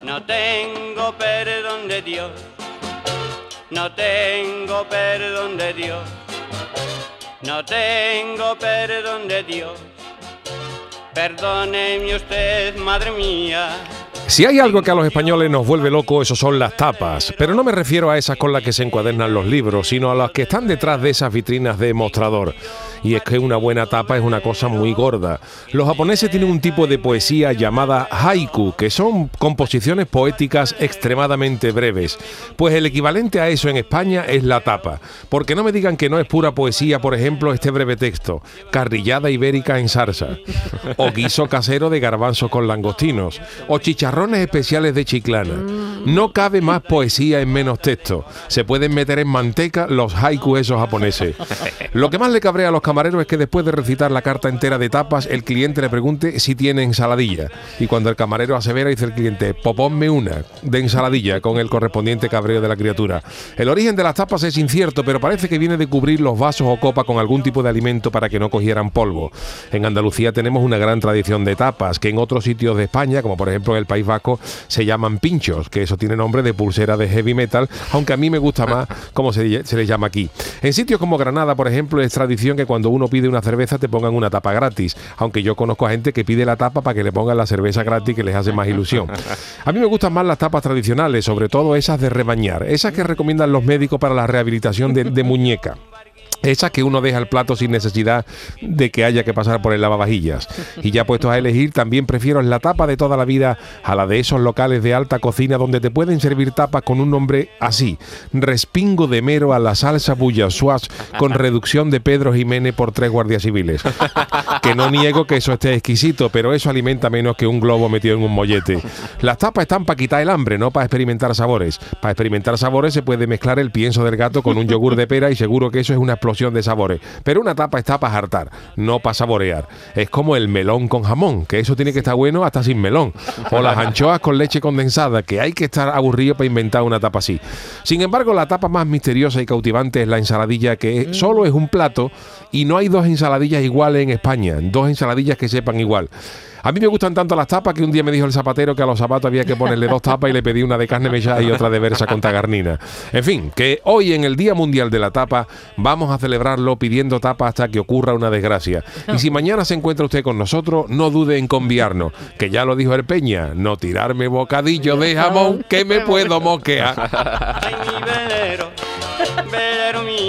No tengo perdón de Dios, no tengo perdón de Dios, no tengo perdón de Dios. Perdóneme usted, madre mía. Si hay algo que a los españoles nos vuelve loco, eso son las tapas. Pero no me refiero a esas con las que se encuadernan los libros, sino a las que están detrás de esas vitrinas de mostrador. Y es que una buena tapa es una cosa muy gorda. Los japoneses tienen un tipo de poesía llamada haiku, que son composiciones poéticas extremadamente breves. Pues el equivalente a eso en España es la tapa. Porque no me digan que no es pura poesía, por ejemplo, este breve texto. Carrillada ibérica en salsa. O guiso casero de garbanzos con langostinos. O chicharrones especiales de chiclana. No cabe más poesía en menos texto. Se pueden meter en manteca los haiku esos japoneses. Lo que más le cabrea a los camareros es que después de recitar la carta entera de tapas, el cliente le pregunte si tiene ensaladilla. Y cuando el camarero asevera, dice el cliente, poponme una de ensaladilla con el correspondiente cabreo de la criatura. El origen de las tapas es incierto, pero parece que viene de cubrir los vasos o copas con algún tipo de alimento para que no cogieran polvo. En Andalucía tenemos una gran tradición de tapas, que en otros sitios de España, como por ejemplo en el País Vasco, se llaman pinchos, que eso tiene nombre de pulsera de heavy metal, aunque a mí me gusta más como se, se les llama aquí. En sitios como Granada, por ejemplo, es tradición que cuando uno pide una cerveza te pongan una tapa gratis, aunque yo conozco a gente que pide la tapa para que le pongan la cerveza gratis que les hace más ilusión. A mí me gustan más las tapas tradicionales, sobre todo esas de rebañar, esas que recomiendan los médicos para la rehabilitación de, de muñeca. Esas que uno deja el plato sin necesidad de que haya que pasar por el lavavajillas. Y ya puestos a elegir, también prefiero la tapa de toda la vida a la de esos locales de alta cocina donde te pueden servir tapas con un nombre así: Respingo de mero a la salsa bullasuaz con reducción de Pedro Jiménez por tres guardias civiles. Que no niego que eso esté exquisito, pero eso alimenta menos que un globo metido en un mollete. Las tapas están para quitar el hambre, no para experimentar sabores. Para experimentar sabores se puede mezclar el pienso del gato con un yogur de pera y seguro que eso es una explosión de sabores. Pero una tapa está para hartar, no para saborear. Es como el melón con jamón, que eso tiene que estar bueno hasta sin melón. O las anchoas con leche condensada, que hay que estar aburrido para inventar una tapa así. Sin embargo, la tapa más misteriosa y cautivante es la ensaladilla, que solo es un plato y no hay dos ensaladillas iguales en España, dos ensaladillas que sepan igual. A mí me gustan tanto las tapas que un día me dijo el zapatero que a los zapatos había que ponerle dos tapas y le pedí una de carne mechada y otra de versa con tagarnina. En fin, que hoy en el Día Mundial de la Tapa vamos a celebrarlo pidiendo tapa hasta que ocurra una desgracia. Y si mañana se encuentra usted con nosotros, no dude en conviarnos, que ya lo dijo el Peña, no tirarme bocadillo de jamón que me puedo moquear.